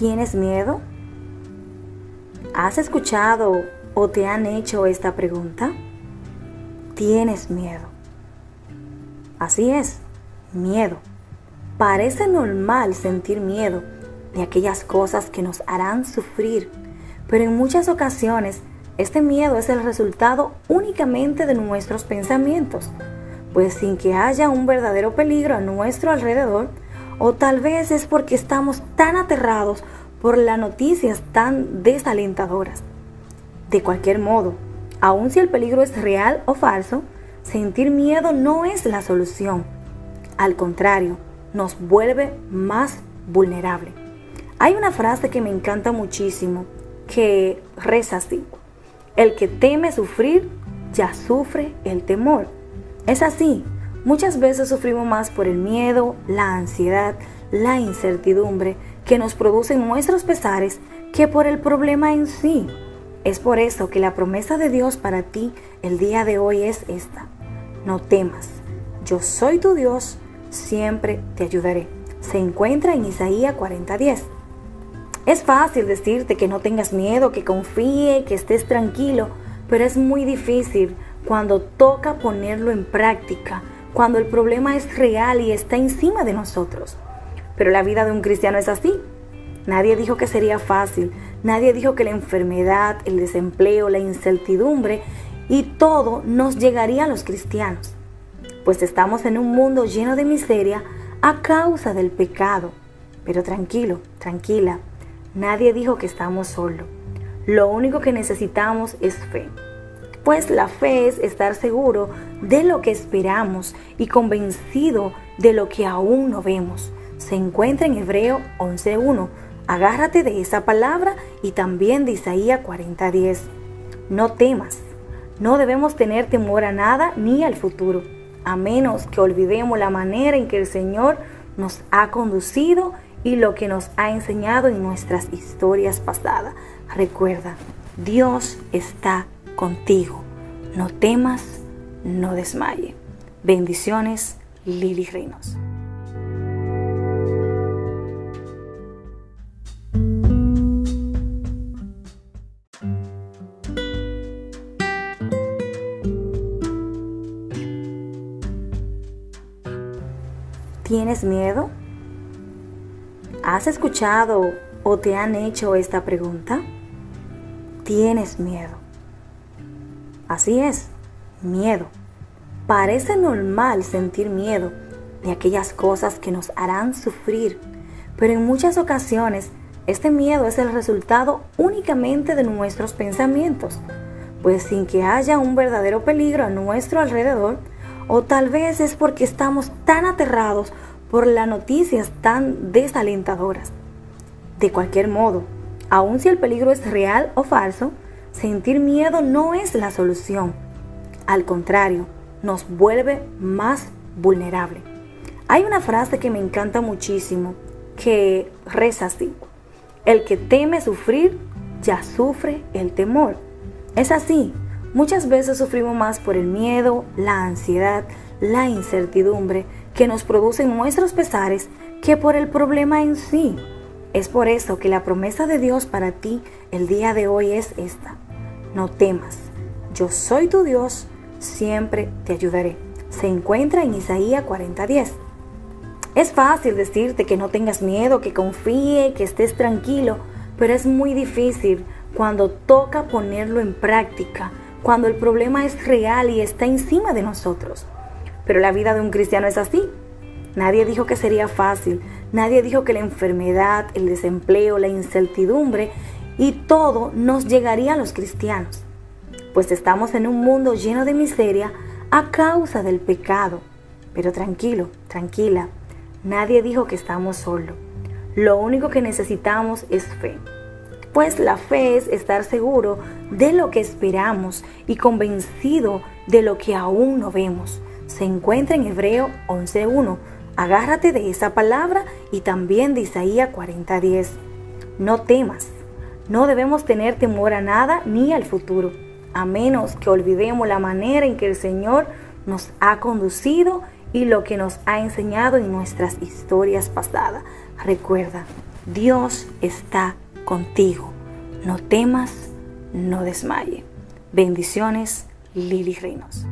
¿Tienes miedo? ¿Has escuchado o te han hecho esta pregunta? ¿Tienes miedo? Así es, miedo. Parece normal sentir miedo de aquellas cosas que nos harán sufrir, pero en muchas ocasiones este miedo es el resultado únicamente de nuestros pensamientos, pues sin que haya un verdadero peligro a nuestro alrededor, o tal vez es porque estamos tan aterrados por las noticias tan desalentadoras. De cualquier modo, aun si el peligro es real o falso, sentir miedo no es la solución. Al contrario, nos vuelve más vulnerable. Hay una frase que me encanta muchísimo que reza así. El que teme sufrir, ya sufre el temor. Es así, Muchas veces sufrimos más por el miedo, la ansiedad, la incertidumbre que nos producen nuestros pesares que por el problema en sí. Es por eso que la promesa de Dios para ti el día de hoy es esta. No temas, yo soy tu Dios, siempre te ayudaré. Se encuentra en Isaías 40:10. Es fácil decirte que no tengas miedo, que confíe, que estés tranquilo, pero es muy difícil cuando toca ponerlo en práctica cuando el problema es real y está encima de nosotros. Pero la vida de un cristiano es así. Nadie dijo que sería fácil, nadie dijo que la enfermedad, el desempleo, la incertidumbre y todo nos llegaría a los cristianos, pues estamos en un mundo lleno de miseria a causa del pecado. Pero tranquilo, tranquila, nadie dijo que estamos solos. Lo único que necesitamos es fe pues la fe es estar seguro de lo que esperamos y convencido de lo que aún no vemos. Se encuentra en Hebreo 11.1. Agárrate de esa palabra y también de Isaías 40.10. No temas, no debemos tener temor a nada ni al futuro, a menos que olvidemos la manera en que el Señor nos ha conducido y lo que nos ha enseñado en nuestras historias pasadas. Recuerda, Dios está contigo. No temas, no desmaye. Bendiciones, Lili Reinos. ¿Tienes miedo? ¿Has escuchado o te han hecho esta pregunta? ¿Tienes miedo? Así es, miedo. Parece normal sentir miedo de aquellas cosas que nos harán sufrir, pero en muchas ocasiones este miedo es el resultado únicamente de nuestros pensamientos, pues sin que haya un verdadero peligro a nuestro alrededor, o tal vez es porque estamos tan aterrados por las noticias tan desalentadoras. De cualquier modo, aun si el peligro es real o falso, Sentir miedo no es la solución. Al contrario, nos vuelve más vulnerable. Hay una frase que me encanta muchísimo que reza así. El que teme sufrir, ya sufre el temor. Es así. Muchas veces sufrimos más por el miedo, la ansiedad, la incertidumbre que nos producen nuestros pesares que por el problema en sí. Es por eso que la promesa de Dios para ti el día de hoy es esta. No temas, yo soy tu Dios, siempre te ayudaré. Se encuentra en Isaías 40:10. Es fácil decirte que no tengas miedo, que confíe, que estés tranquilo, pero es muy difícil cuando toca ponerlo en práctica, cuando el problema es real y está encima de nosotros. Pero la vida de un cristiano es así. Nadie dijo que sería fácil, Nadie dijo que la enfermedad, el desempleo, la incertidumbre y todo nos llegaría a los cristianos, pues estamos en un mundo lleno de miseria a causa del pecado. Pero tranquilo, tranquila, nadie dijo que estamos solos. Lo único que necesitamos es fe, pues la fe es estar seguro de lo que esperamos y convencido de lo que aún no vemos. Se encuentra en Hebreo 11.1 Agárrate de esa palabra y también de Isaías 40:10. No temas, no debemos tener temor a nada ni al futuro, a menos que olvidemos la manera en que el Señor nos ha conducido y lo que nos ha enseñado en nuestras historias pasadas. Recuerda, Dios está contigo. No temas, no desmaye. Bendiciones, Lili Reinos.